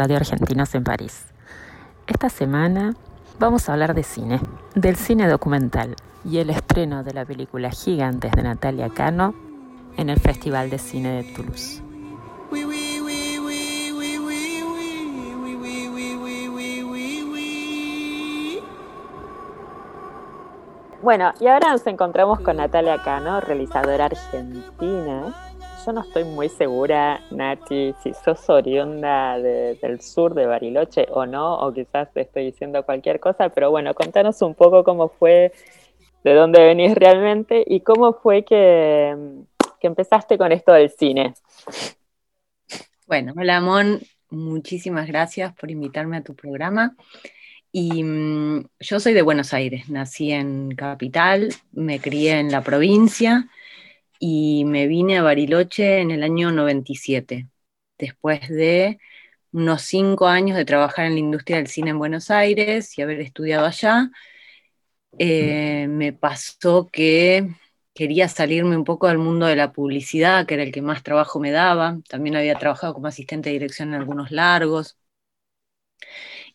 Radio Argentinos en París. Esta semana vamos a hablar de cine, del cine documental y el estreno de la película Gigantes de Natalia Cano en el Festival de Cine de Toulouse. Bueno, y ahora nos encontramos con Natalia Cano, realizadora argentina, yo no estoy muy segura, Nati, si sos oriunda de- del sur de Bariloche o no, o quizás te estoy diciendo cualquier cosa, pero bueno, contanos un poco cómo fue, de dónde venís realmente y cómo fue que, que empezaste con esto del cine. Bueno, hola Mon, muchísimas gracias por invitarme a tu programa. Y mm, yo soy de Buenos Aires, nací en Capital, me crié en la provincia y me vine a Bariloche en el año 97, después de unos cinco años de trabajar en la industria del cine en Buenos Aires y haber estudiado allá. eh, me pasó que quería salirme un poco del mundo de la publicidad, que era el que más trabajo me daba. También había trabajado como asistente de dirección en algunos largos.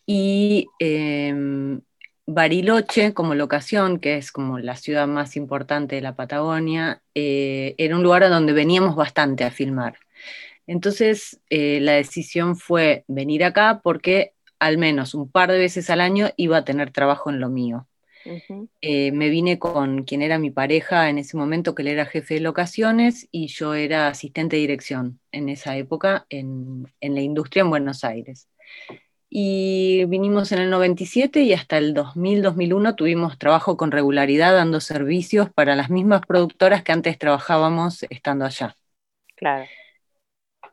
Y eh, Bariloche, como locación, que es como la ciudad más importante de la Patagonia, eh, era un lugar a donde veníamos bastante a filmar. Entonces, eh, la decisión fue venir acá porque al menos un par de veces al año iba a tener trabajo en lo mío. Eh, me vine con quien era mi pareja en ese momento, que él era jefe de locaciones y yo era asistente de dirección en esa época en, en la industria en Buenos Aires. Y vinimos en el 97 y hasta el 2000-2001 tuvimos trabajo con regularidad dando servicios para las mismas productoras que antes trabajábamos estando allá. Claro.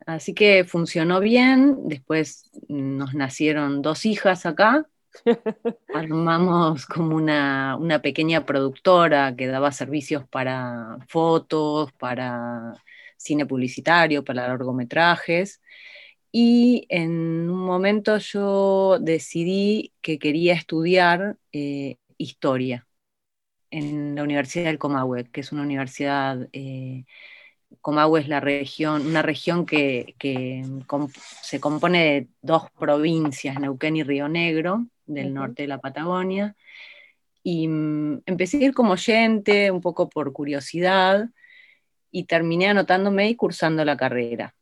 Así que funcionó bien, después nos nacieron dos hijas acá, armamos como una, una pequeña productora que daba servicios para fotos, para cine publicitario, para largometrajes. Y en un momento yo decidí que quería estudiar eh, historia en la Universidad del Comahue, que es una universidad, eh, Comahue es la región, una región que, se compone de dos provincias, Neuquén y Río Negro, del norte de la Patagonia. Y mm, empecé a ir como oyente, un poco por curiosidad, y terminé anotándome y cursando la carrera.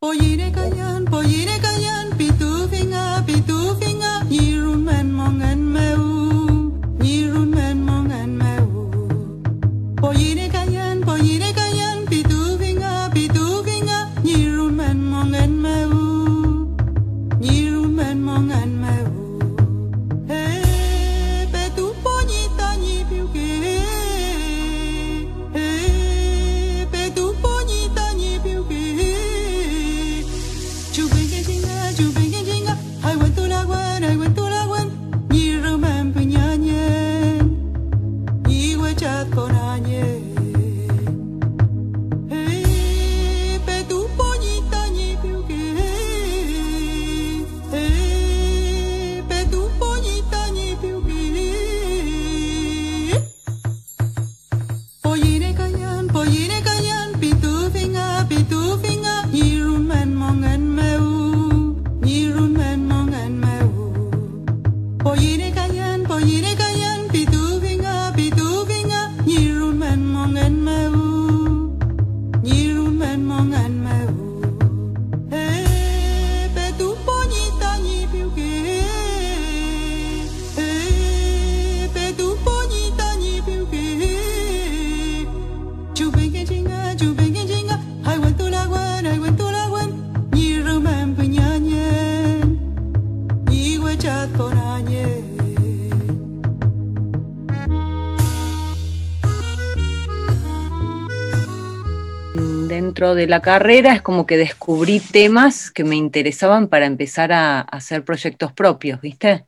Dentro de la carrera es como que descubrí temas que me interesaban para empezar a, hacer proyectos propios, ¿viste?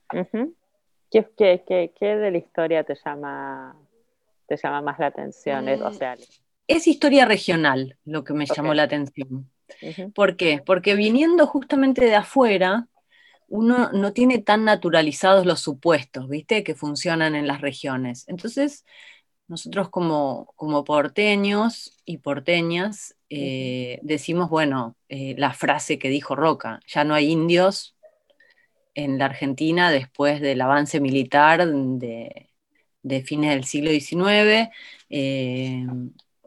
¿Qué, qué, de la historia te llama, te llama más la atención? o mm. sea, es historia regional lo que me llamó la atención. ¿Por qué? Porque viniendo justamente de afuera, uno no tiene tan naturalizados los supuestos, ¿viste? Que funcionan en las regiones. Entonces, nosotros como, como porteños y porteñas eh, decimos, bueno, eh, la frase que dijo Roca, ya no hay indios en la Argentina después del avance militar de, fines del siglo XIX, eh,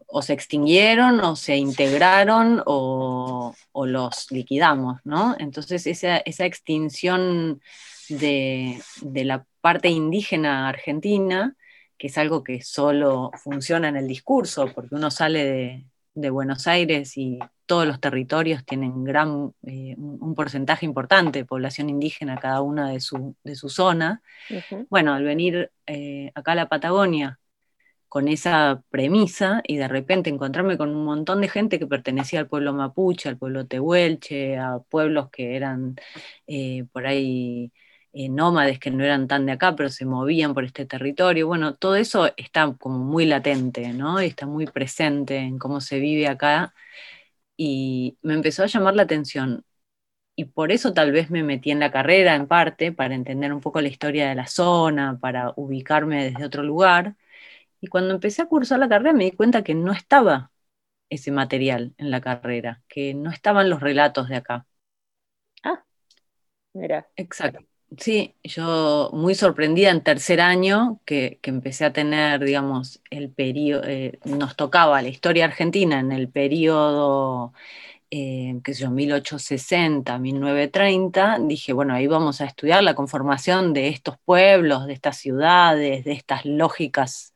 o se extinguieron o se integraron o, los liquidamos, ¿no? Entonces esa, extinción de, la parte indígena argentina, que es algo que solo funciona en el discurso, porque uno sale de, Buenos Aires y todos los territorios tienen gran, eh, un porcentaje importante de población indígena, cada una de su, zona. Bueno, al venir eh, acá a la Patagonia con esa premisa y de repente encontrarme con un montón de gente que pertenecía al pueblo mapuche, al pueblo tehuelche, a pueblos que eran eh, por ahí eh, nómades que no eran tan de acá, pero se movían por este territorio. Bueno, todo eso está como muy latente, ¿no? Y está muy presente en cómo se vive acá. Y me empezó a llamar la atención. Y por eso tal vez me metí en la carrera en parte, para entender un poco la historia de la zona, para ubicarme desde otro lugar y cuando empecé a cursar la carrera me di cuenta que no estaba ese material en la carrera, que no estaban los relatos de acá. Ah, mira. Exacto. Sí, yo muy sorprendida en tercer año que, empecé a tener, digamos, el periodo, eh, nos tocaba la historia argentina en el periodo eh, qué sé yo, 1860, 1930, dije, bueno, ahí vamos a estudiar la conformación de estos pueblos, de estas ciudades, de estas lógicas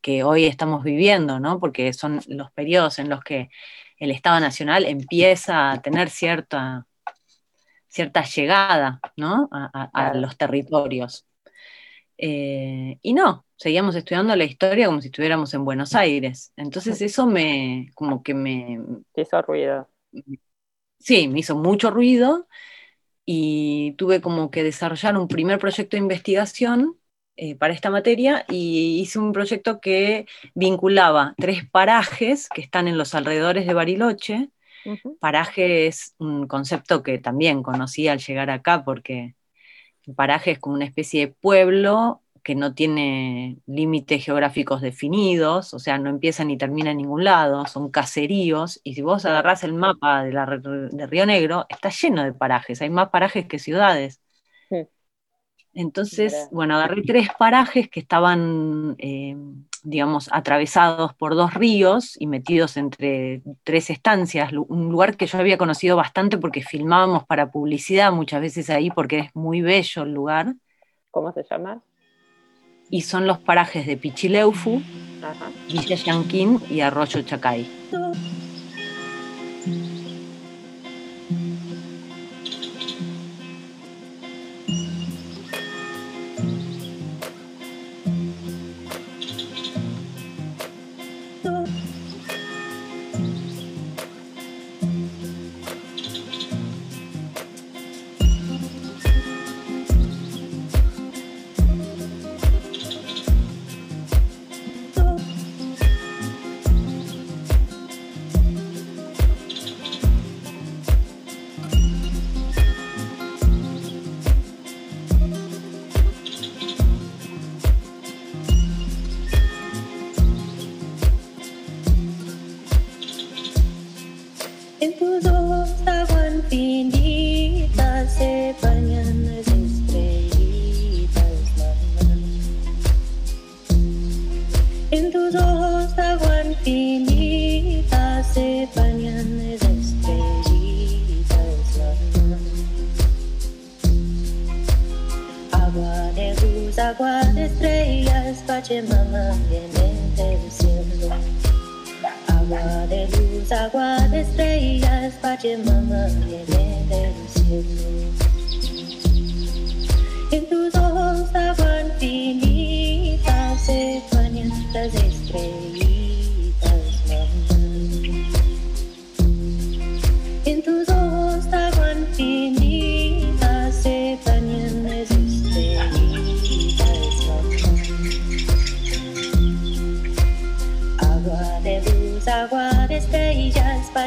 que hoy estamos viviendo, ¿no? Porque son los periodos en los que el Estado Nacional empieza a tener cierta, cierta llegada, ¿no? A, los territorios. Eh, y no, seguíamos estudiando la historia como si estuviéramos en Buenos Aires. Entonces eso me, como que me... hizo ruido sí, me hizo mucho ruido y tuve como que desarrollar un primer proyecto de investigación eh, para esta materia y hice un proyecto que vinculaba tres parajes que están en los alrededores de Bariloche. Paraje es un concepto que también conocí al llegar acá porque el paraje es como una especie de pueblo que no tiene límites geográficos definidos, o sea, no empieza ni termina en ningún lado, son caseríos, y si vos agarrás el mapa de, la, de Río Negro, está lleno de parajes, hay más parajes que ciudades. Entonces, bueno, agarré tres parajes que estaban, eh, digamos, atravesados por dos ríos y metidos entre tres estancias, un lugar que yo había conocido bastante porque filmábamos para publicidad muchas veces ahí porque es muy bello el lugar. ¿Cómo se llama? y son los parajes de Pichileufu, Villa Yanquín y Arroyo Chacay.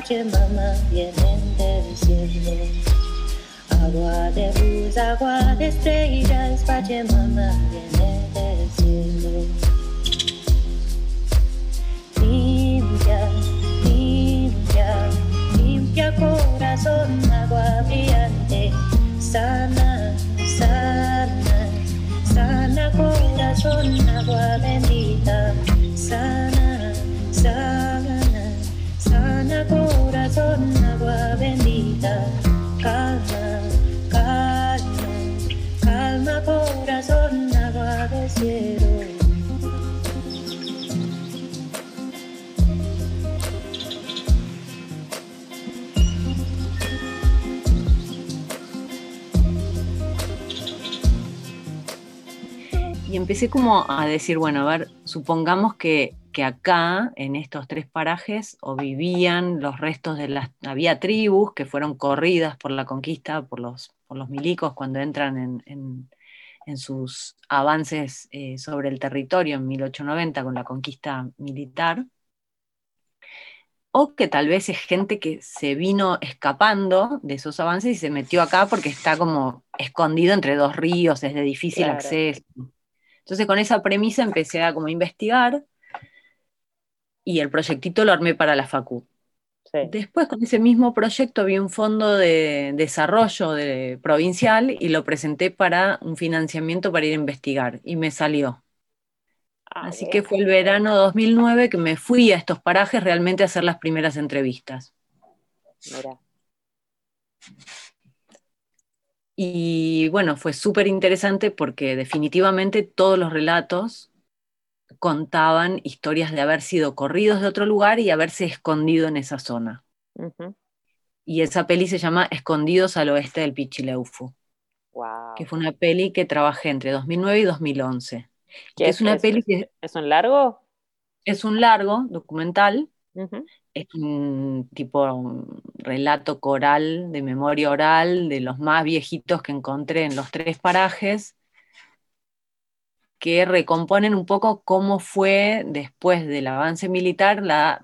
Pachamama vienen del cielo. Agua de luz, agua de estrellas, Pachamama viene del cielo. Limpia, limpia, limpia corazón, agua brillante, sana, sana, sana corazón, agua bendita, sana, sana, sana corazón, agua bendita, calma, calma, calma corazón, agua del cielo. Y empecé como a decir, bueno, a ver, supongamos que, que acá, en estos tres parajes, o vivían los restos de las... Había tribus que fueron corridas por la conquista, por los, por los milicos cuando entran en, en- en sus avances eh, sobre el territorio en 1890 con la conquista militar. O que tal vez es gente que se vino escapando de esos avances y se metió acá porque está como escondido entre dos ríos, es de difícil Claro. acceso. Entonces con esa premisa empecé a como investigar y el proyectito lo armé para la facu. Sí. Después con ese mismo proyecto vi un fondo de desarrollo de- provincial y lo presenté para un financiamiento para ir a investigar y me salió. Ah, Así bien. que fue el verano 2009 que me fui a estos parajes realmente a hacer las primeras entrevistas. Mira. Y bueno, fue súper interesante porque definitivamente todos los relatos contaban historias de haber sido corridos de otro lugar y haberse escondido en esa zona. Y esa peli se llama Escondidos al oeste del Pichileufu, Wow. que fue una peli que trabajé entre 2009 y 2011. ¿Qué Que es una peli que ¿Es un largo? es un largo documental, es un tipo un relato coral, de memoria oral, de los más viejitos que encontré en los tres parajes, que recomponen un poco cómo fue después del avance militar la,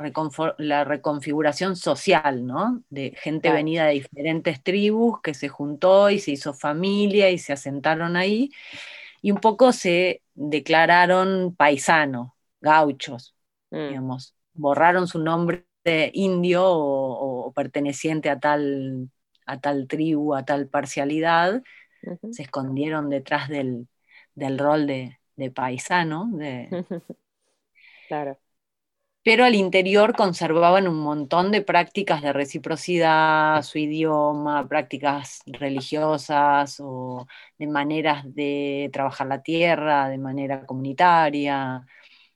reconfiguración social, ¿no? De gente Claro. venida de diferentes tribus que se juntó y se hizo familia y se asentaron ahí, y un poco se declararon paisanos, gauchos, Mm. digamos, borraron su nombre de indio o, o perteneciente a tal, a tal tribu, a tal parcialidad, se escondieron detrás del, del rol de, de paisano, de- Claro. pero al interior conservaban un montón de prácticas de reciprocidad, su idioma, prácticas religiosas o de maneras de trabajar la tierra de manera comunitaria,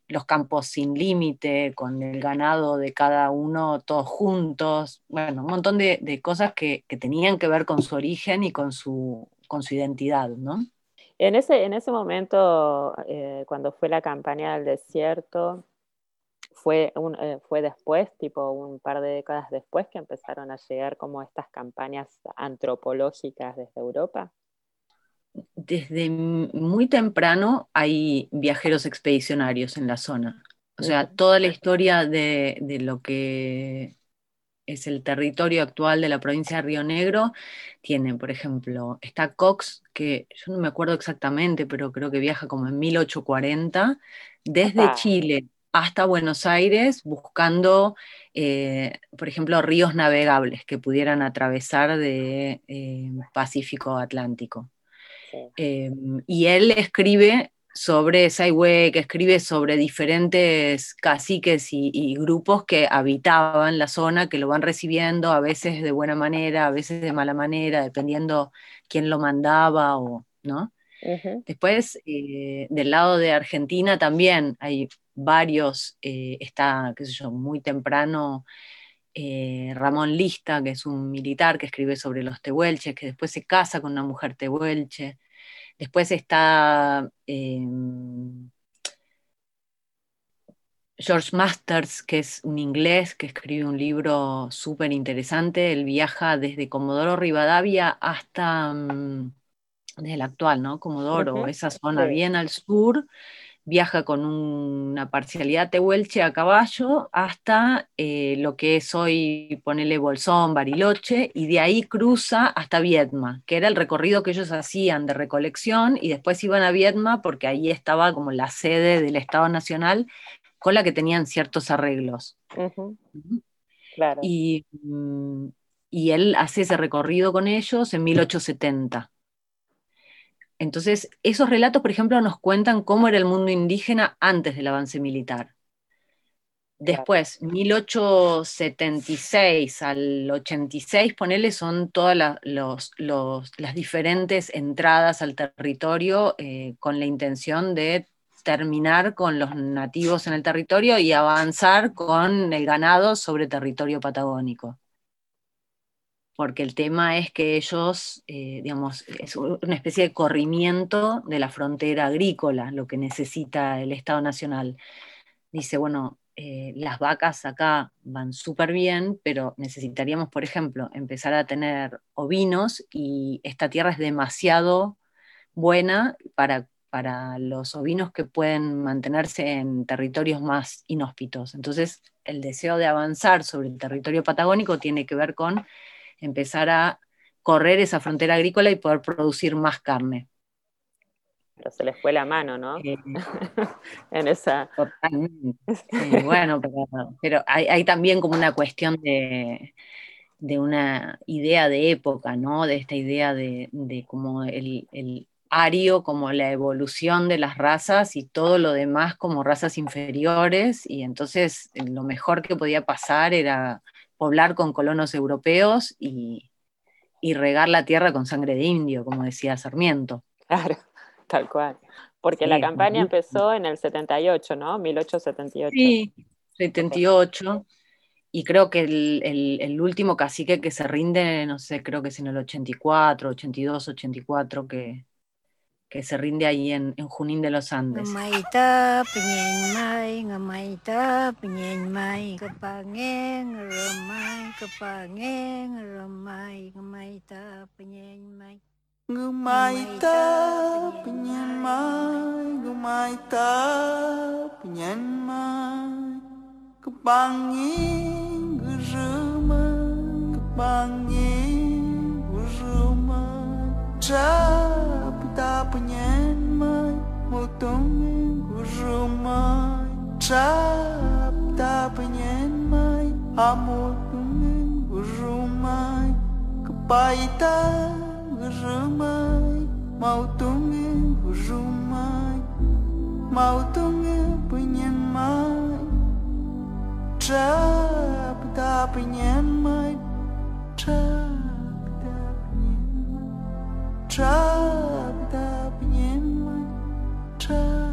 los campos sin límite, con el ganado de cada uno todos juntos, bueno, un montón de, de cosas que, que tenían que ver con su origen y con su, con su identidad, ¿no? En ese, en ese momento, eh, cuando fue la campaña del desierto, fue, un, eh, fue después, tipo un par de décadas después, que empezaron a llegar como estas campañas antropológicas desde Europa. desde muy temprano hay viajeros expedicionarios en la zona. O sea, toda la historia de, de lo que es el territorio actual de la provincia de Río Negro tiene, por ejemplo, está Cox, que yo no me acuerdo exactamente, pero creo que viaja como en 1840, desde. Chile hasta Buenos Aires, buscando, eh, por ejemplo, ríos navegables que pudieran atravesar de eh, Pacífico a Atlántico. Sí. Eh, y él escribe sobre Saigüe, que escribe sobre diferentes caciques y, y grupos que habitaban la zona, que lo van recibiendo a veces de buena manera, a veces de mala manera, dependiendo quién lo mandaba o no. Después, eh, del lado de Argentina también hay varios, eh, está, qué sé yo, muy temprano eh, Ramón Lista, que es un militar que escribe sobre los tehuelches, que después se casa con una mujer tehuelche. Después está eh, George Masters, que es un inglés que escribe un libro súper interesante. Él viaja desde Comodoro Rivadavia hasta, mm, desde el actual, ¿no? Comodoro, esa zona sí. bien al sur, viaja con una parcialidad tehuelche a caballo hasta eh, lo que es hoy, ponele Bolsón, Bariloche, y de ahí cruza hasta Viedma, que era el recorrido que ellos hacían de recolección, y después iban a Viedma porque ahí estaba como la sede del Estado Nacional con la que tenían ciertos arreglos. Claro. Y, mm, y él hace ese recorrido con ellos en 1870. Entonces, esos relatos, por ejemplo, nos cuentan cómo era el mundo indígena antes del avance militar. Después, 1876 al 86, ponele, son todas la- los- los- las diferentes entradas al territorio eh, con la intención de terminar con los nativos en el territorio y avanzar con el ganado sobre territorio patagónico porque el tema es que ellos, eh, digamos, es una especie de corrimiento de la frontera agrícola, lo que necesita el Estado Nacional. Dice, bueno, eh, las vacas acá van súper bien, pero necesitaríamos, por ejemplo, empezar a tener ovinos y esta tierra es demasiado buena para, para los ovinos que pueden mantenerse en territorios más inhóspitos. Entonces, el deseo de avanzar sobre el territorio patagónico tiene que ver con empezar a correr esa frontera agrícola y poder producir más carne. Pero se les fue la mano, ¿no? Eh, En esa. totalmente. Bueno, pero, pero hay, hay también como una cuestión de, de una idea de época, ¿no? De esta idea de, de como el, el ario, como la evolución de las razas y todo lo demás como razas inferiores, y entonces lo mejor que podía pasar era poblar con colonos europeos y, y regar la tierra con sangre de indio, como decía Sarmiento. Claro, tal cual. Porque Sí, la campaña empezó en el 78, ¿no? 1878. Sí, 78. Y creo que el, el- el último cacique que se rinde, no sé, creo que es en el 84, 82, 84, que, que se rinde ahí en, en Junín de los Andes. ta понимать, мы тому уже май, чап та понимать, а мы тому уже май, кпай та уже май, mau tung em rумай, mau tung em понимать, чап та понимать, чап czad, nie ma.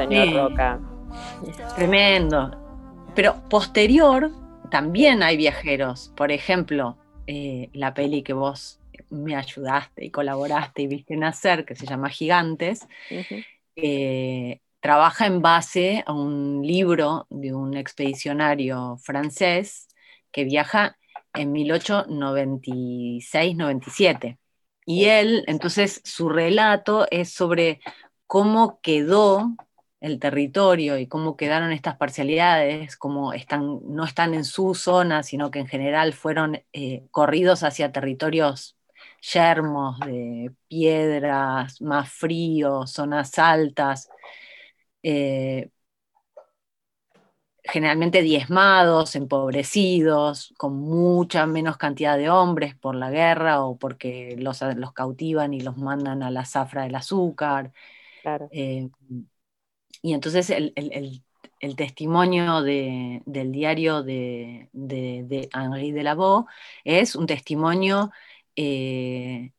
Señor Sí. Roca. Tremendo. Pero posterior también hay viajeros. Por ejemplo, eh, la peli que vos me ayudaste y colaboraste y viste nacer, que se llama Gigantes, eh, trabaja en base a un libro de un expedicionario francés que viaja en 1896-97. Y él, entonces, su relato es sobre cómo quedó el territorio y cómo quedaron estas parcialidades, cómo están, no están en su zona, sino que en general fueron eh, corridos hacia territorios yermos, de piedras, más fríos, zonas altas, eh, generalmente diezmados, empobrecidos, con mucha menos cantidad de hombres por la guerra o porque los, los cautivan y los mandan a la zafra del azúcar. Claro. Eh, y entonces el, el- el- testimonio de- del diario de, de, de Henri de Lavaux es un testimonio eh,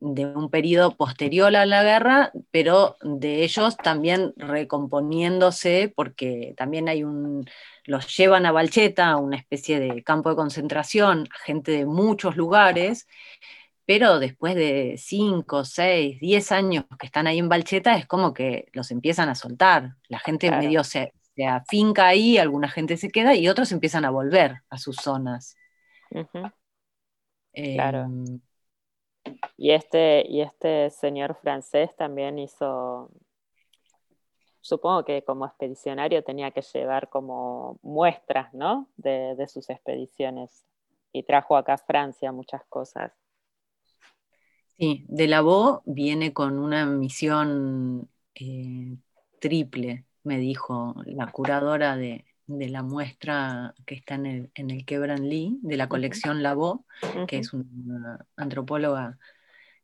de un periodo posterior a la guerra, pero de ellos también recomponiéndose, porque también hay un, los llevan a Valcheta, una especie de campo de concentración, gente de muchos lugares, pero después de 5, 6, 10 años que están ahí en Valcheta, es como que los empiezan a soltar. La gente Claro. medio se, se afinca ahí, alguna gente se queda y otros empiezan a volver a sus zonas. Eh, Claro. Y este, y este señor francés también hizo, supongo que como expedicionario tenía que llevar como muestras, ¿no? De, de sus expediciones. Y trajo acá a Francia muchas cosas. Sí, de la Bo viene con una misión eh, triple, me dijo la curadora de, de la muestra que está en el, en el Quebran Lee, de la colección Labo, que es una antropóloga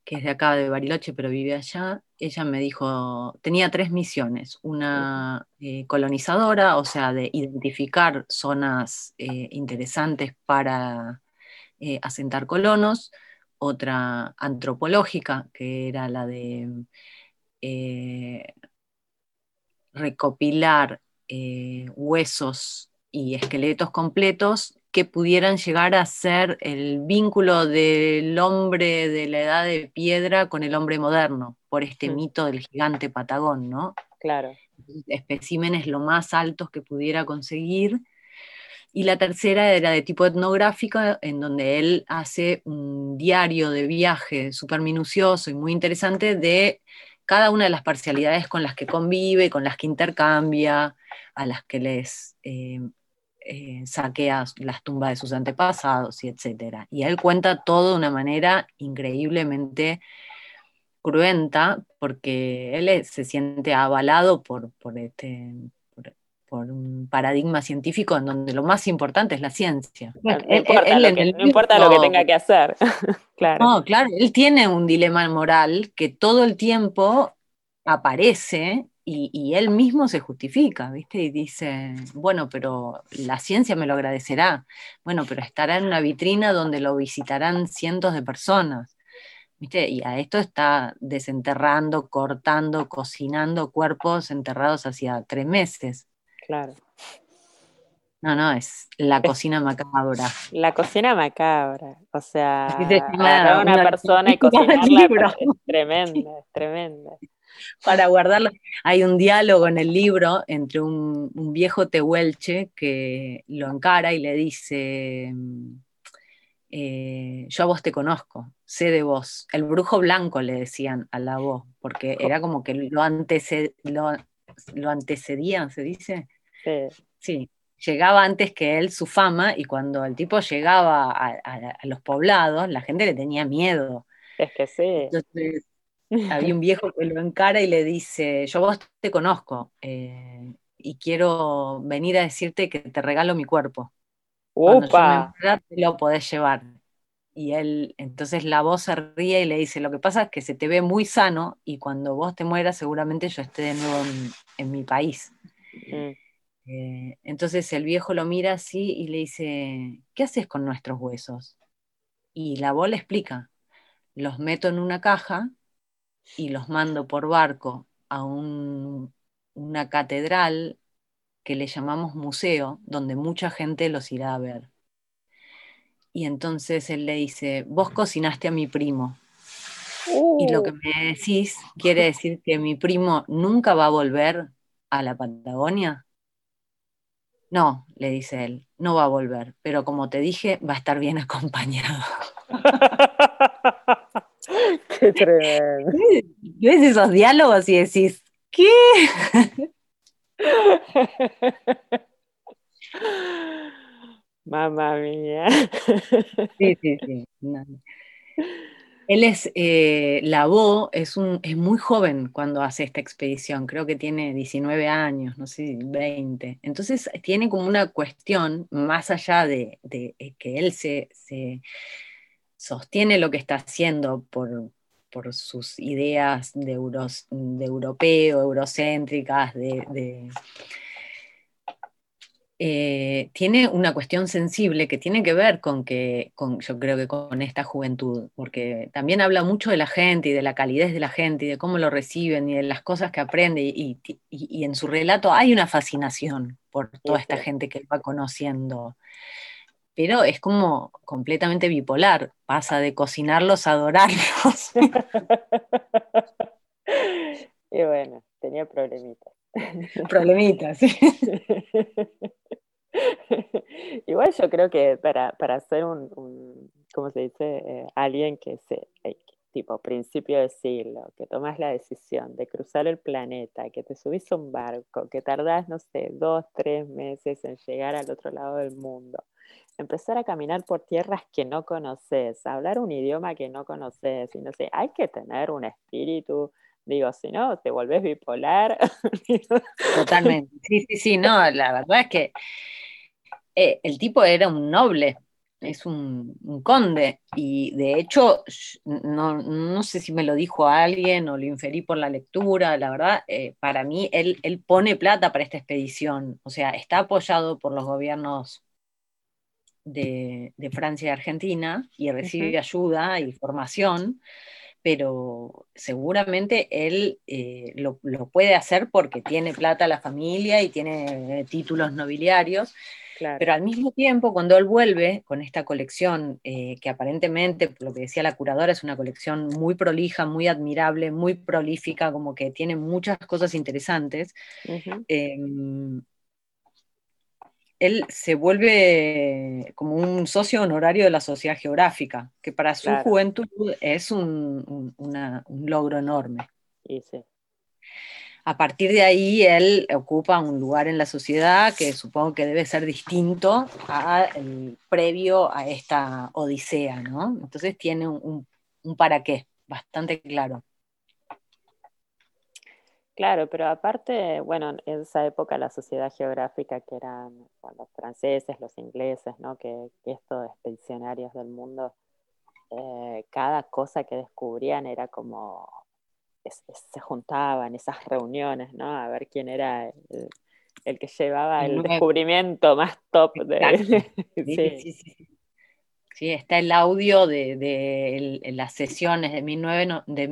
que es de acá de Bariloche, pero vive allá. Ella me dijo, tenía tres misiones, una eh, colonizadora, o sea, de identificar zonas eh, interesantes para eh, asentar colonos, otra antropológica, que era la de eh, recopilar eh, huesos y esqueletos completos que pudieran llegar a ser el vínculo del hombre de la edad de piedra con el hombre moderno, por este Mm. mito del gigante patagón, ¿no? Claro. especímenes lo más altos que pudiera conseguir. Y la tercera era de tipo etnográfica, en donde él hace un diario de viaje súper minucioso y muy interesante de cada una de las parcialidades con las que convive, con las que intercambia, a las que les eh, eh, saquea las tumbas de sus antepasados y etc. Y él cuenta todo de una manera increíblemente cruenta, porque él se siente avalado por, por, este, por, un paradigma científico en donde lo más importante es la ciencia. No, importa, él lo que, el no importa lo que libro- tenga que hacer. claro. no, claro, él tiene un dilema moral que todo el tiempo aparece y, y él mismo se justifica, ¿viste? Y dice, bueno, pero la ciencia me lo agradecerá. Bueno, pero estará en una vitrina donde lo visitarán cientos de personas. ¿Viste? Y a esto está desenterrando, cortando, cocinando cuerpos enterrados hacía tres meses. Claro. No, no, es la cocina macabra. La cocina macabra, o sea, agarrar a una una persona y cocinarla libro. es tremenda, es tremenda. para guardarlo. Hay un diálogo en el libro entre un, un viejo tehuelche que lo encara y le dice, eh, yo a vos te conozco, sé de vos. El brujo blanco le decían a la voz, porque era como que lo, anteced- lo, lo antecedían, ¿se dice? Sí, Sí, llegaba antes que él su fama y cuando el tipo llegaba a, a- a los poblados, la gente le tenía miedo. es que sí. Entonces, había un viejo que lo encara y le dice, yo vos te conozco eh, y quiero venir a decirte que te regalo mi cuerpo. Lo podés llevar. Y él, entonces la voz se ríe y le dice, lo que pasa es que se te ve muy sano y cuando vos te mueras seguramente yo esté de nuevo en, en mi país. Mm, Eh, entonces el viejo lo mira así y le dice, ¿qué haces con nuestros huesos? Y la voz le explica, los meto en una caja y los mando por barco a un- una catedral que le llamamos museo, donde mucha gente los irá a ver. Y entonces él le dice, vos cocinaste a mi primo. Y lo que me decís quiere decir que mi primo nunca va a volver a la Patagonia. No, le dice él, no va a volver, pero como te dije, va a estar bien acompañado. Qué tremendo. ¿Ves esos diálogos y decís, ¿qué? Mamma mía. Sí, sí, sí. no. Él es, eh, Lavaux es, muy joven cuando hace esta expedición, creo que tiene 19 años, no sé, 20. Entonces tiene como una cuestión, más allá de, eh, que él se, sostiene lo que está haciendo por, sus ideas de, de europeo, eurocéntricas, de eh, tiene una cuestión sensible que tiene que ver con que, con, yo creo que con esta juventud, porque también habla mucho de la gente y de la calidez de la gente y de cómo lo reciben y de las cosas que aprende y, y- y en su relato hay una fascinación por toda esta gente que va conociendo, pero es como completamente bipolar, pasa de cocinarlos a adorarlos. Y bueno, tenía problemitas. Problemitas. Igual yo creo que para, para ser un, un, ¿cómo se dice? Eh, alguien que se, eh, tipo principio de siglo, que tomas la decisión de cruzar el planeta, que te subís a un barco, que tardás, no sé, dos, tres meses en llegar al otro lado del mundo, empezar a caminar por tierras que no conoces, hablar un idioma que no conoces, y no sé, hay que tener un espíritu, digo, si no, te volvés bipolar. Totalmente. Sí, sí, sí, no, la verdad es que eh, el tipo era un noble, es un, un conde, y de hecho, no, no sé si me lo dijo alguien o lo inferí por la lectura, la verdad, eh, para mí él, él pone plata para esta expedición, o sea, está apoyado por los gobiernos de, de Francia y Argentina y recibe ayuda y formación, pero seguramente él eh, lo, lo puede hacer porque tiene plata la familia y tiene eh, títulos nobiliarios, Claro. pero al mismo tiempo, cuando él vuelve con esta colección, eh, que aparentemente, por lo que decía la curadora, es una colección muy prolija, muy admirable, muy prolífica, como que tiene muchas cosas interesantes, eh, él se vuelve como un socio honorario de la Sociedad Geográfica, que para su Claro. juventud es un, un- una- un logro enorme. Sí. A partir de ahí, él ocupa un lugar en la sociedad que supongo que debe ser distinto al previo a esta odisea, ¿no? Entonces tiene un para qué bastante claro. Claro, pero aparte, bueno, en esa época la sociedad geográfica que eran bueno, los franceses, los ingleses, ¿no? Que, que estos expedicionarios del mundo, eh, cada cosa que descubrían era como, es- es- se juntaban esas reuniones, ¿no? A ver quién era el, el que llevaba El descubrimiento más top de... Sí, Sí, sí, sí, está el audio de, las sesiones de, 19 no- de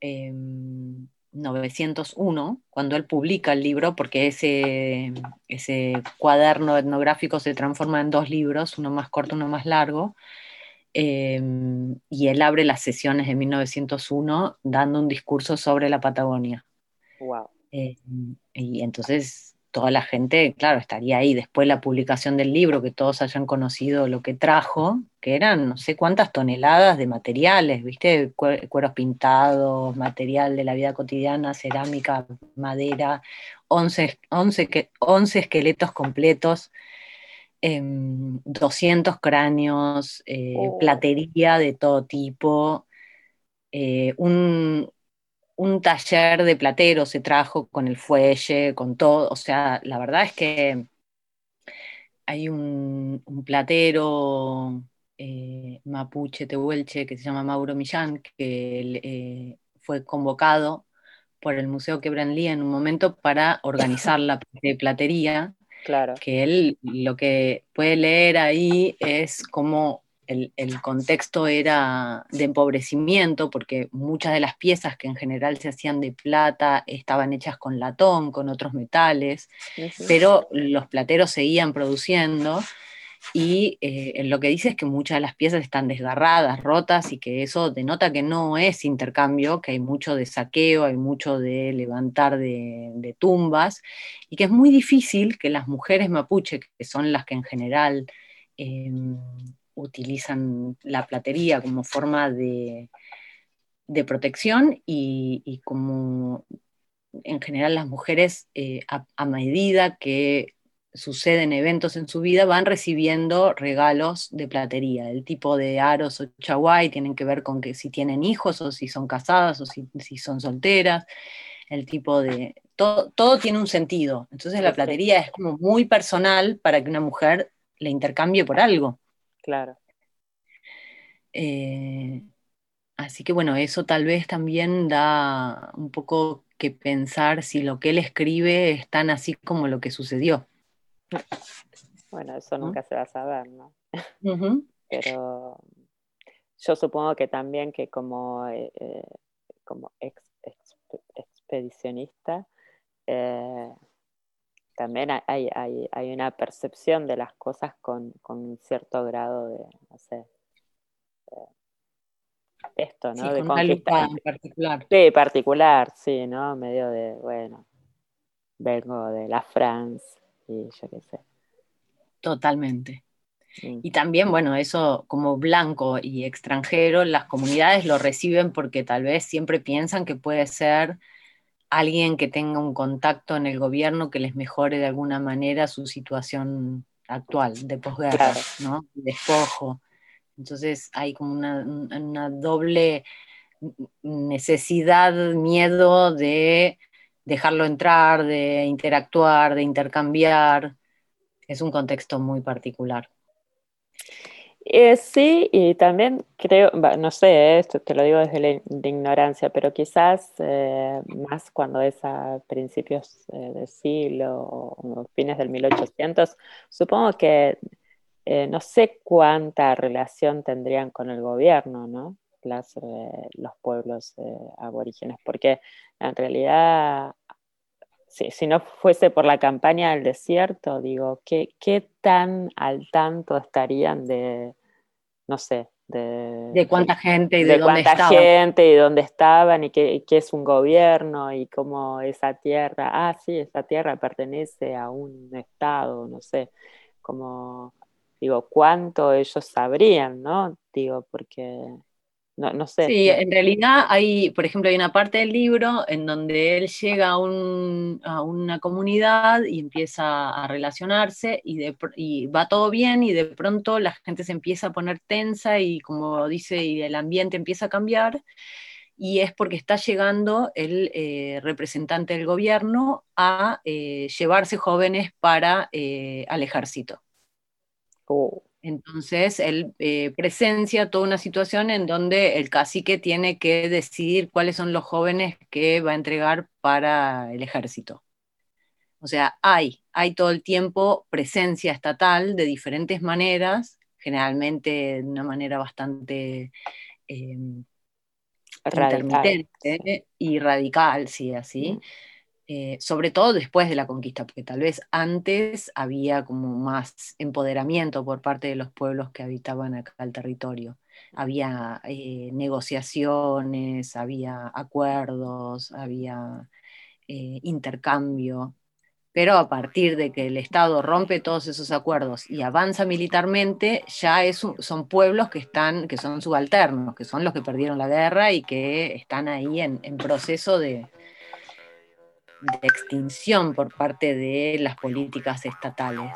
em, 1901, cuando él publica el libro, porque ese, ese cuaderno etnográfico se transforma en dos libros, uno más corto, uno más largo, em, y él abre las sesiones de 1901 dando un discurso sobre la Patagonia. wow. Eh, y entonces toda la gente, claro, estaría ahí. Después la publicación del libro, que todos hayan conocido lo que trajo, que eran no sé cuántas toneladas de materiales, ¿viste? Cue- Cueros pintados, material de la vida cotidiana, cerámica, madera, 11, 11, que- 11 esqueletos completos. em, 200 cráneos, eh, Oh. platería de todo tipo, eh, un, un taller de platero se trajo con el fuelle, con todo. O sea, la verdad es que hay un, un platero eh, mapuche tehuelche que se llama Mauro Millán, que eh, fue convocado por el Museo Quebranlí en un momento para organizar la platería, Claro. que él lo que puede leer ahí es cómo el, el contexto era de empobrecimiento, porque muchas de las piezas que en general se hacían de plata estaban hechas con latón, con otros metales, pero los plateros seguían produciendo y eh, lo que dice es que muchas de las piezas están desgarradas, rotas y que eso denota que no es intercambio, que hay mucho de saqueo, hay mucho de levantar de, de tumbas y que es muy difícil que las mujeres mapuche, que son las que en general eh, utilizan la platería como forma de, de protección y, y como en general las mujeres eh, a, a medida que suceden eventos en su vida, van recibiendo regalos de platería. El tipo de aros o chaguay tienen que ver con que si tienen hijos o si son casadas o si, si son solteras. El tipo de... Todo, todo, tiene un sentido. Entonces la platería es como muy personal para que una mujer le intercambie por algo. Claro. Eh, así que bueno, eso tal vez también da un poco que pensar si lo que él escribe es tan así como lo que sucedió. Bueno, eso nunca ¿no? se va a saber, ¿no? Uh -huh. Pero yo supongo que también que como, eh, como ex, ex, expedicionista, eh, también hay, hay, hay, una percepción de las cosas con, con un cierto grado de, no sé, de esto, ¿no? Sí, de con conquista. en particular. Sí, particular, sí, ¿no? Medio de, bueno, vengo de la France y yo qué sé. Totalmente. Sí. Y también, bueno, eso como blanco y extranjero, las comunidades lo reciben porque tal vez siempre piensan que puede ser alguien que tenga un contacto en el gobierno que les mejore de alguna manera su situación actual de posguerra, claro. ¿no? Despojo. Entonces hay como una, una doble necesidad, miedo de dejarlo entrar, de interactuar, de intercambiar. Es un contexto muy particular. Eh, sí, y también creo, no sé, esto te lo digo desde la ignorancia, pero quizás eh, más cuando es a principios eh, del siglo o fines del 1800, supongo que eh, no sé cuánta relación tendrían con el gobierno, ¿no? Las, los pueblos aborígenes, porque en realidad si, si, no fuese por la campaña del desierto, digo, ¿qué, qué tan al tanto estarían de, no sé, de, de cuánta gente y de, de dónde cuánta estaban. gente y dónde estaban y qué, y qué, es un gobierno y cómo esa tierra, ah, sí, esa tierra pertenece a un estado, no sé, como, digo, cuánto ellos sabrían, ¿no? Digo, porque no, no, sé. Sí, en realidad hay, por ejemplo, hay una parte del libro en donde él llega a, un, a una comunidad y empieza a relacionarse y, de, y, va todo bien y de pronto la gente se empieza a poner tensa y como dice, y el ambiente empieza a cambiar y es porque está llegando el eh, representante del gobierno a eh, llevarse jóvenes para eh, al ejército. Oh. Entonces, él eh, presencia toda una situación en donde el cacique tiene que decidir cuáles son los jóvenes que va a entregar para el ejército. O sea, hay, hay todo el tiempo presencia estatal de diferentes maneras, generalmente de una manera bastante eh, radical. intermitente y radical, sí, así. Mm. Eh, sobre todo después de la conquista, porque tal vez antes había como más empoderamiento por parte de los pueblos que habitaban acá el territorio. Había eh, negociaciones, había acuerdos, había eh, intercambio, pero a partir de que el Estado rompe todos esos acuerdos y avanza militarmente, ya es son pueblos que, están, que son subalternos, que son los que perdieron la guerra y que están ahí en proceso de, de extinción por parte de las políticas estatales.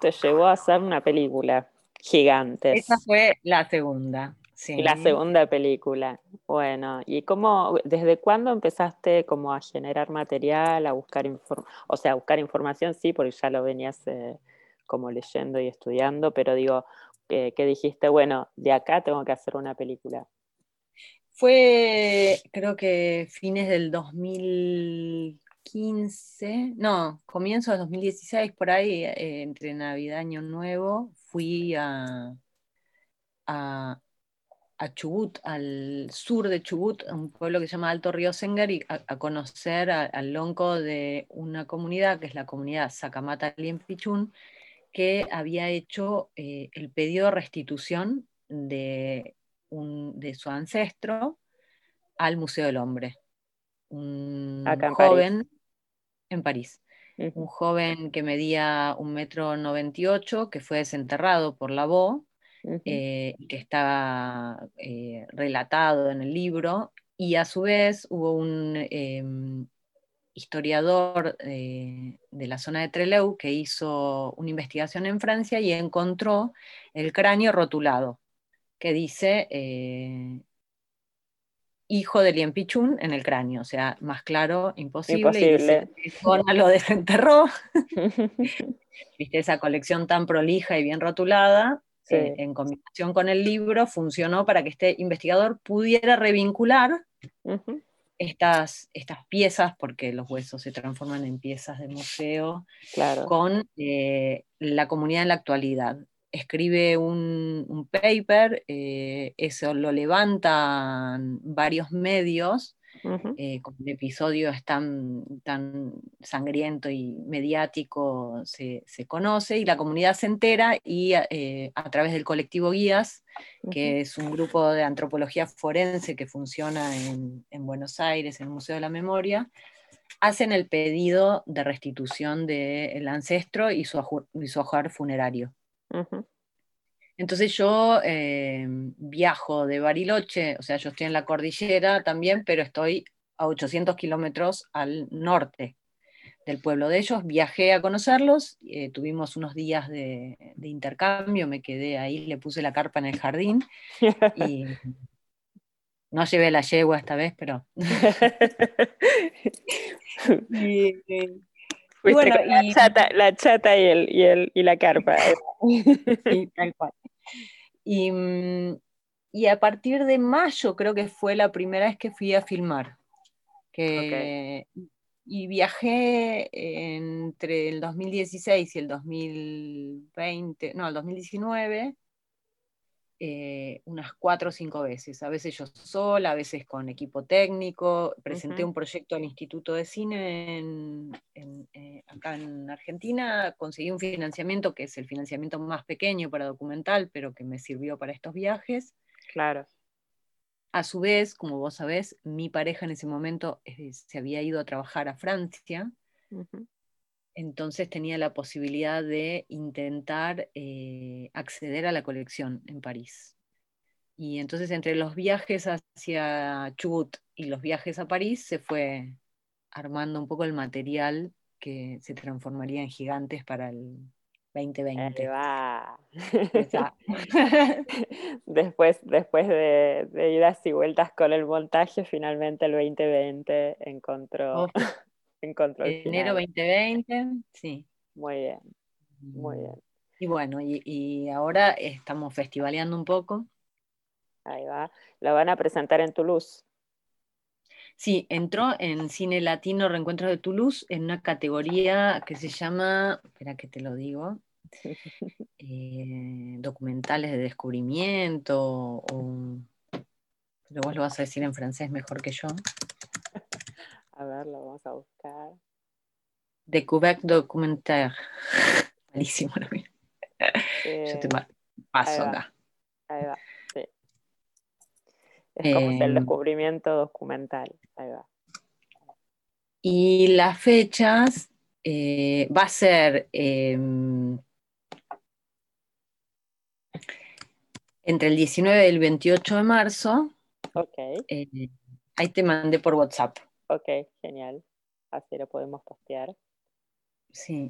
Te llevó a hacer una película, Gigantes. Esa fue la segunda. Sí. La segunda película. Bueno, ¿y cómo, desde cuándo empezaste como a generar material, a buscar información? O sea, a buscar información sí, porque ya lo venías eh, como leyendo y estudiando, pero digo, eh, que dijiste, bueno, de acá tengo que hacer una película. Fue, creo que fines del 2015, no, comienzo del 2016, por ahí, eh, entre Navidad y Año Nuevo, fui a, a, a Chubut, al sur de Chubut, a un pueblo que se llama Alto Río Sengar, y a, a conocer al lonco de una comunidad, que es la comunidad Sacamata Liempichún, que había hecho eh, el pedido de restitución de, un- de su ancestro al Museo del Hombre. Un Acá joven en París. Un joven que medía un metro noventa y ocho, que fue desenterrado por la BO, ujú. eh, que está eh, relatado en el libro, y a su vez hubo un em, historiador eh, de la zona de Trelew que hizo una investigación en Francia y encontró el cráneo rotulado, que dice hijo de Lien Pichun en el cráneo, o sea, más claro, imposible. y Imposible. Zona lo desenterró, viste, esa colección tan prolija y bien rotulada, Sí. eh, en combinación con el libro, funcionó para que este investigador pudiera revincular estas, estas piezas, porque los huesos se transforman en piezas de museo, Claro. con eh, la comunidad en la actualidad. Escribe un, un paper, eh, eso lo levantan varios medios, eh, como el episodio es tan, tan sangriento y mediático, se, se conoce y la comunidad se entera y eh, a través del colectivo Guías, que es un grupo de antropología forense que funciona en, en Buenos Aires, en el Museo de la Memoria, hacen el pedido de restitución del ancestro y su, y su ajuar funerario. Entonces yo eh, viajo de Bariloche, o sea, yo estoy en la cordillera también, pero estoy a 800 kilómetros al norte del pueblo de ellos. Viajé a conocerlos, eh, tuvimos unos días de, de intercambio, me quedé ahí, le puse la carpa en el jardín y no llevé la yegua esta vez, pero... y, y- Fuiste bueno, con la chata, la chata y, el, y, el, y la carpa. Sí, tal cual. Y, mm, y a partir de mayo creo que fue la primera vez que fui a filmar. Que, Y viajé entre el 2016 y el 2020, no, el 2019, eh, unas cuatro o cinco veces. A veces yo sola, a veces con equipo técnico. Presenté un proyecto al Instituto de Cine en- en, eh, acá en Argentina. Conseguí un financiamiento que es el financiamiento más pequeño para documental, pero que me sirvió para estos viajes. Claro. A su vez, como vos sabés, mi pareja en ese momento eh, se había ido a trabajar a Francia. Entonces tenía la posibilidad de intentar eh, acceder a la colección en París. Y entonces entre los viajes hacia Chubut y los viajes a París se fue armando un poco el material que se transformaría en gigantes para el Ahí 2020. va. Después después de, de idas y vueltas con el montaje, finalmente el 2020 encontró, Oh, el Enero final. 2020, sí. Muy bien, muy bien. Y bueno, y, y ahora estamos festivaleando un poco. Ahí va. Lo van a presentar en Toulouse. Sí, entró en Cine Latino Reencuentro de Toulouse en una categoría que se llama, espera que te lo digo, eh, documentales de descubrimiento, o, pero vos lo vas a decir en francés mejor que yo. A ver, lo vamos a buscar. Découverte documentaire. Malísimo lo mío. Yo te Eh, pa- paso ahí acá. Ahí va, sí. Es como el Em, descubrimiento documental. Ahí va. Y las fechas eh, va a ser em, entre el 19 y el 28 de marzo. Ok. eh, Ahí te mandé por WhatsApp. Ok, genial. Así lo podemos postear. Sí.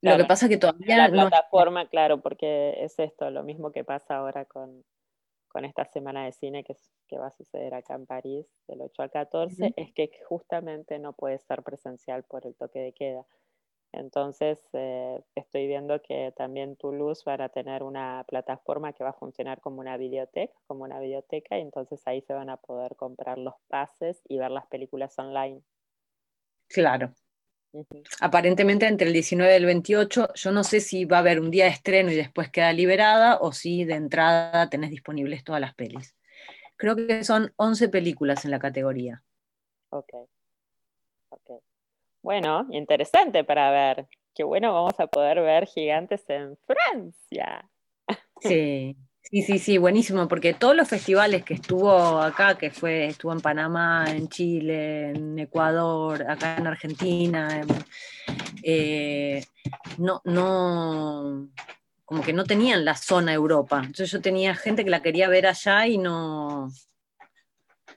Claro, Lo que pasa es que todavía La no, plataforma, claro, porque es esto, lo mismo que pasa ahora con, con esta semana de cine que, va a suceder acá en París, del 8 al 14, Ujú. es que justamente no puede ser presencial por el toque de queda. Entonces, eh, estoy viendo que también Toulouse van a tener una plataforma que va a funcionar como una biblioteca, como una biblioteca, y entonces ahí se van a poder comprar los pases y ver las películas online. claro. Aparentemente entre el 19 y el 28, yo no sé si va a haber un día de estreno y después queda liberada o si de entrada tenés disponibles todas las pelis. Creo que son 11 películas en la categoría. Ok. Ok. Bueno, interesante para ver. Qué bueno, vamos a poder ver gigantes en Francia. Sí, sí, sí, sí, buenísimo, porque todos los festivales que estuvo acá, que fue, estuvo en Panamá, en Chile, en Ecuador, acá en Argentina, en- eh, no, no, como que no tenían la zona Europa. Entonces yo tenía gente que la quería ver allá y no,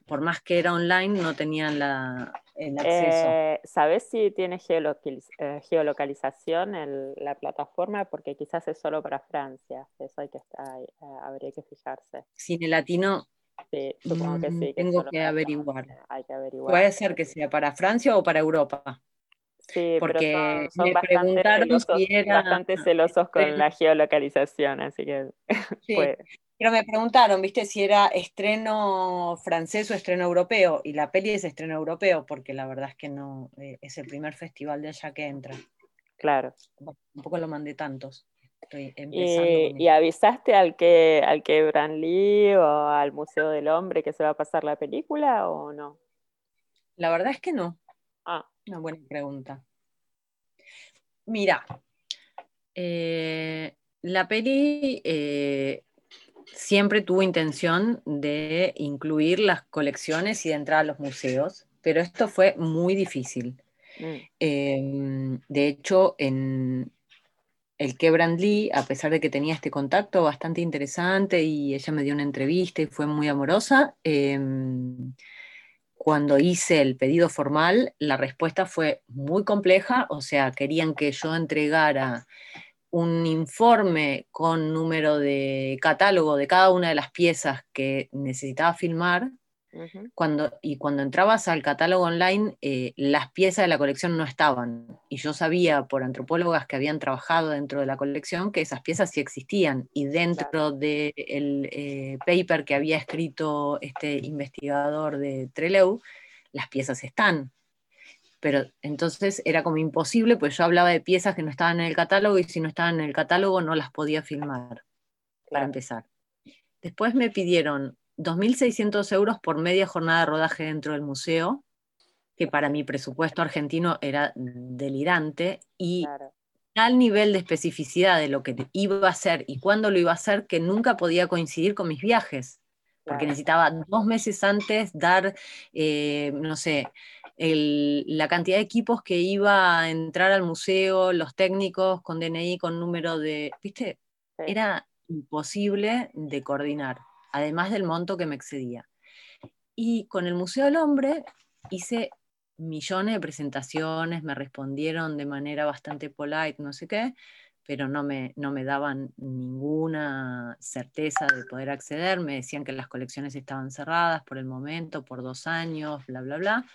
por más que era online, no tenían la, el acceso. Eh, ¿Sabes si tiene geolocaliz- eh, geolocalización el- la plataforma? Porque quizás es solo para Francia. Eso hay que estar, eh, habría que fijarse. Cine latino Sí, supongo que Mm, sí. que es tengo que averiguar. Hay que averiguar. puede ser que sea para Francia o para Europa. Sí, porque pero son, son me bastante, preguntaron celosos, si era- bastante celosos con la geolocalización, así que Sí, Pero me preguntaron, viste, si era estreno francés o estreno europeo. Y la peli es estreno europeo, porque la verdad es que no, eh, es el primer festival de allá que entra. claro. Tampoco lo mandé tantos. Estoy empezando ¿Y, con y avisaste al que al que Branly o al Museo del Hombre que se va a pasar la película o no? La verdad es que no. Una buena pregunta. Mira, eh, la peli eh, siempre tuvo intención de incluir las colecciones y de entrar a los museos, pero esto fue muy difícil. mm, Eh, de hecho, en el que Brandly, a pesar de que tenía este contacto bastante interesante y ella me dio una entrevista y fue muy amorosa, cuando hice el pedido formal, la respuesta fue muy compleja, o sea, querían que yo entregara un informe con número de catálogo de cada una de las piezas que necesitaba filmar, cuando, y cuando entrabas al catálogo online, eh, las piezas de la colección no estaban. Y yo sabía por antropólogas que habían trabajado dentro de la colección que esas piezas sí existían. Y dentro del eh, paper que había escrito este investigador de Trelew, las piezas están. Pero entonces era como imposible, pues yo hablaba de piezas que no estaban en el catálogo y si no estaban en el catálogo no las podía filmar, para empezar. Después me pidieron 2.600 euros por media jornada de rodaje dentro del museo, que para mi presupuesto argentino era delirante, y Claro, al nivel de especificidad de lo que iba a hacer y cuándo lo iba a hacer, que nunca podía coincidir con mis viajes, porque claro. necesitaba dos meses antes dar, eh, no sé, el- la cantidad de equipos que iba a entrar al museo, los técnicos con DNI, con número de, ¿viste? Sí. Era imposible de coordinar, además del monto que me excedía. Y con el Museo del Hombre hice millones de presentaciones, me respondieron de manera bastante polite, no sé qué, pero no me, no me daban ninguna certeza de poder acceder, me decían que las colecciones estaban cerradas por el momento, por dos años, bla, bla, bla.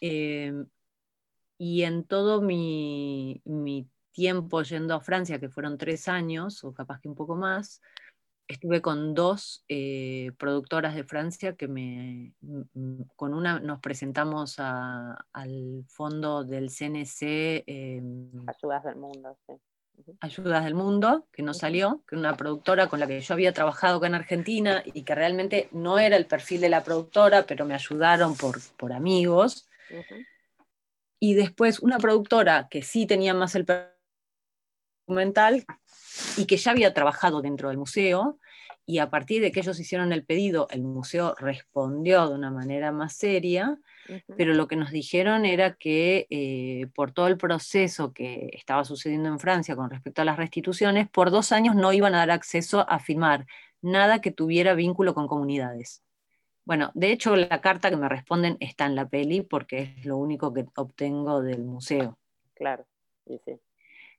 Eh, y en todo mi, mi tiempo yendo a Francia, que fueron tres años, o capaz que un poco más, estuve con dos eh, productoras de Francia que me, m- m- con una nos presentamos a- al fondo del CNC eh, Ayudas del mundo, sí. Ayudas del Mundo, que no Ujú. salió, que era una productora con la que yo había trabajado acá en Argentina y que realmente no era el perfil de la productora, pero me ayudaron por, por amigos. Y después una productora que sí tenía más el perfil documental y que ya había trabajado dentro del museo. Y a partir de que ellos hicieron el pedido, el museo respondió de una manera más seria, pero lo que nos dijeron era que eh, por todo el proceso que estaba sucediendo en Francia con respecto a las restituciones, por dos años no iban a dar acceso a filmar nada que tuviera vínculo con comunidades. Bueno, de hecho la carta que me responden está en la peli porque es lo único que obtengo del museo. Claro, y sí.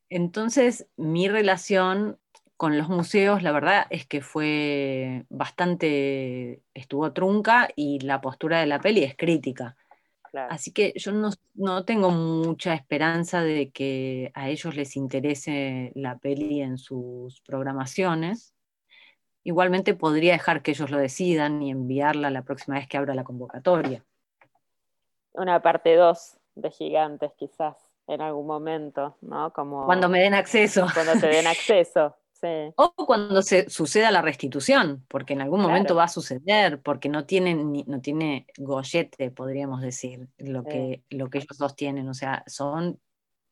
Entonces, mi relación con los museos, la verdad es que fue bastante, estuvo trunca y la postura de la peli es crítica. Claro. Así que yo no, no tengo mucha esperanza de que a ellos les interese la peli en sus programaciones. Igualmente podría dejar que ellos lo decidan y enviarla la próxima vez que abra la convocatoria. Una parte 2 de Gigantes, quizás, en algún momento, ¿no? Como Cuando me den acceso. cuando te den acceso. Sí, O cuando se suceda la restitución, porque en algún momento va a suceder, porque no tienen no tiene gollete, podríamos decir, lo Sí. que, lo que ellos dos tienen. O sea, son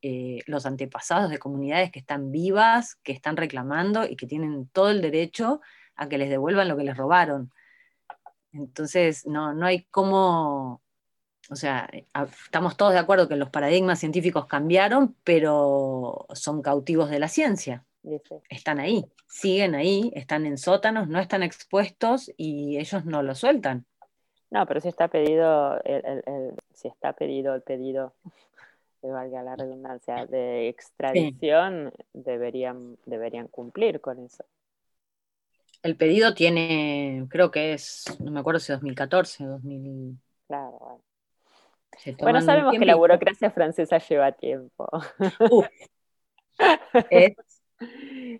eh, los antepasados de comunidades que están vivas, que están reclamando y que tienen todo el derecho a que les devuelvan lo que les robaron. Entonces, no, no hay cómo. O sea, estamos todos de acuerdo que los paradigmas científicos cambiaron, pero son cautivos de la ciencia dice. están ahí, siguen ahí, están en sótanos, no están expuestos y ellos no lo sueltan. No, pero si está pedido, el, el- el- si está pedido el pedido, que valga la redundancia, de extradición, deberían, deberían cumplir con eso. El pedido tiene, creo que es, no me acuerdo si 2014 o 2000. Claro, bueno. Bueno, sabemos que la burocracia francesa lleva tiempo. Uf, es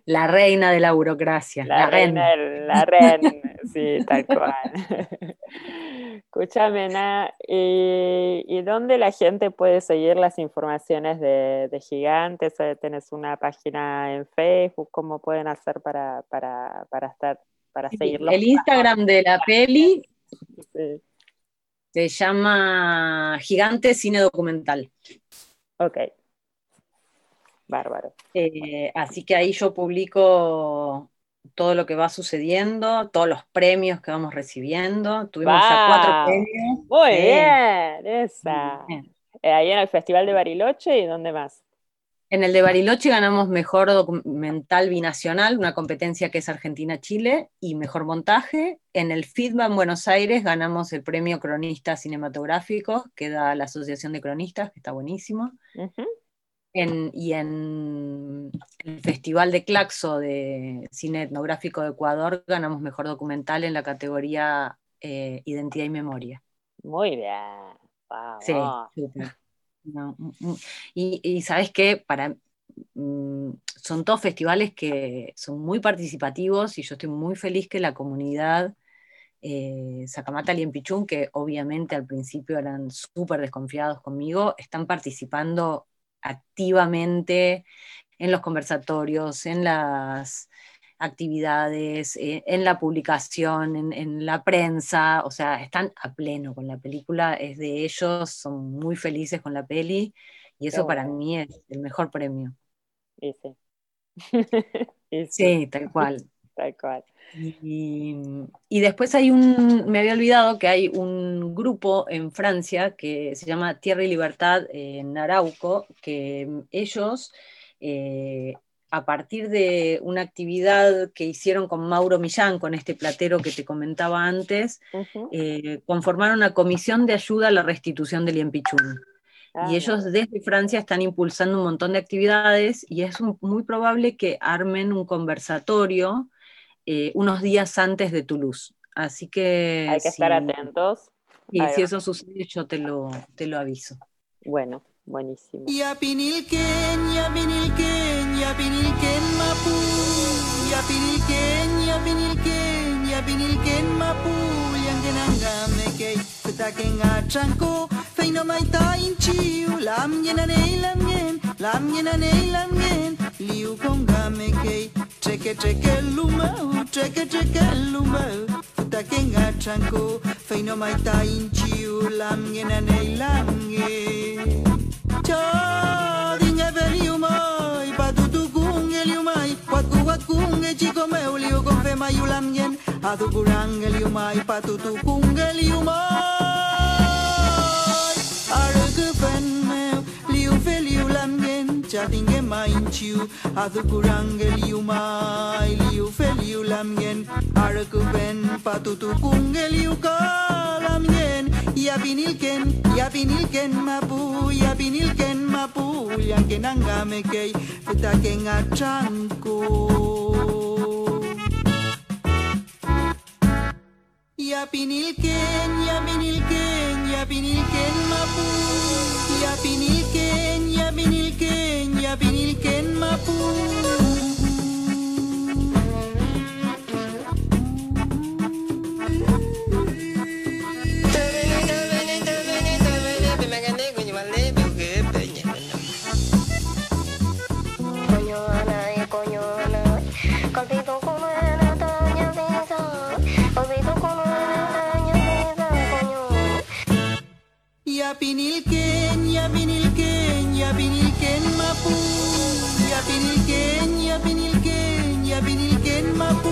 la reina de la burocracia, La, la, reina, la reina, sí, tal cual. Escúchame, Na, ¿y, y dónde la gente puede seguir las informaciones de, de Gigantes? Eh, ¿Tenés una página en Facebook? ¿Cómo pueden hacer para, para, para estar, para seguirlos? El Instagram de la peli Sí. Se llama Gigante Cine Documental. Ok. Bárbaro. Eh, así que ahí yo publico todo lo que va sucediendo, todos los premios que vamos recibiendo. Tuvimos ya cuatro ¡Wow! premios. Muy Sí. bien, esa. Muy bien. Eh, ahí en el Festival de Bariloche y dónde más. En el de Bariloche ganamos mejor documental binacional, una competencia que es Argentina-Chile, y mejor montaje. En el FIDBA en Buenos Aires ganamos el premio Cronista Cinematográfico, que da la Asociación de Cronistas, que está buenísimo. En- y en el Festival de Claxo de Cine Etnográfico de Ecuador ganamos mejor documental en la categoría eh, Identidad y Memoria. Muy bien. Vamos. Sí, súper. Mm, mm. y, y sabes qué, para mm, son todos festivales que son muy participativos y yo estoy muy feliz que la comunidad eh, Sacamata Liempichún, que obviamente al principio eran súper desconfiados conmigo, están participando activamente en los conversatorios, en las actividades, eh, en la publicación, en, en la prensa, o sea, están a pleno con la película, es de ellos, son muy felices con la peli y eso para mí es el mejor premio. Y sí. Y sí, Sí, tal cual. tal cual. Y, y después hay un, me había olvidado que hay un grupo en Francia que se llama Tierra y Libertad en Arauco, que ellos, eh, a partir de una actividad que hicieron con Mauro Millán, con este platero que te comentaba antes, eh, conformaron una comisión de ayuda a la restitución del Liempichún. Ah, Y ellos desde Francia están impulsando un montón de actividades y es un- muy probable que armen un conversatorio eh, unos días antes de Toulouse. Así que, Hay que estar atentos. y si eso sucede, yo te lo, te lo aviso. Bueno, Buenísimo. Cheque cheque lumau, cheque cheque lumau, takenga chanko, feino maita inchiu lamgen aneilange. Chadinga veli umai Badudu gungeli umai Waku wakunge chico meuli Ugo fema yulam yen Adu gurangeli umai Patutu kungeli umai Aragu fen meu Liu fel yulam yen Chadinga main chiu Adu gurangeli umai Liu fel yulam yen Aragu fen Patutu kungeli ukalam yen ya pinilken mapu ya pinilken mapu yang kenangame kei taken achanku Ya pinilken, ya pinilken, ya pinilken mapu. Ya pinilken, ya pinilken, ya pinilken mapu. Yapinilquén, yapinilquén, yapinilquén mapú. Ya Yapinilquén, yapinilquén, yapinilquén mapú.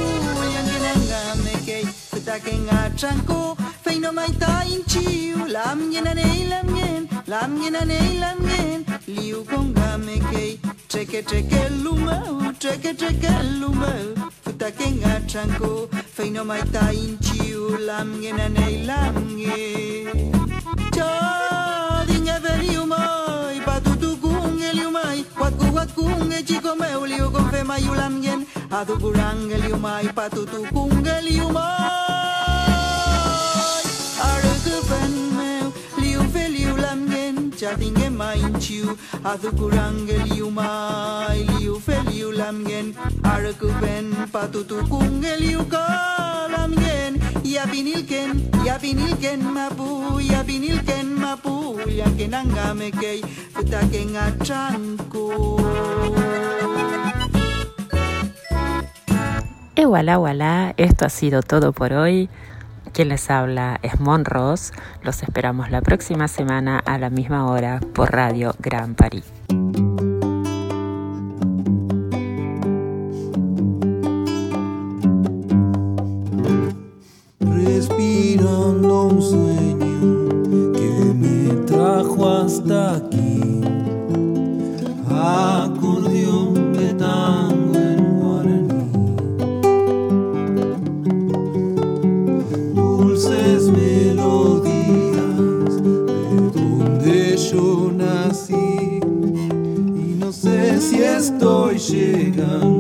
Yangenangamekei, fetaken achanko. Feino maita inchiu, lam yenanei lam yen, lam yenanei lam yen. Liu kongamekei, treke treke lumau, treke treke lumau. Fetaken achanko, feino maita inchiu, lam yenanei lam yen. Chao veliumai Patutugong eliumai Wakugwakung echikomeu liugofema mai, Adugurang eliumai Patutugong eliumai Arugufen meu liuvel yulamgen Chatinge mainchu Adugurang eliumai Liuvel yulamgen Arugufen patutugong eliukalamgen eliu mai liu fe liu lam yen are ku fen patutu kung eliu ka lam yen ya pinilken ya pinilken mapu ya pinilken mapu ya kenangame kei taken achanku Y voilà, voilà, esto ha sido todo por hoy. Quien les habla es Mon Ross. Los esperamos la próxima semana a la misma hora por Radio Gran París. Hasta aquí. Acordeón de tango en guaraní. Dulces melodías de donde yo nací. Y no sé si estoy llegando,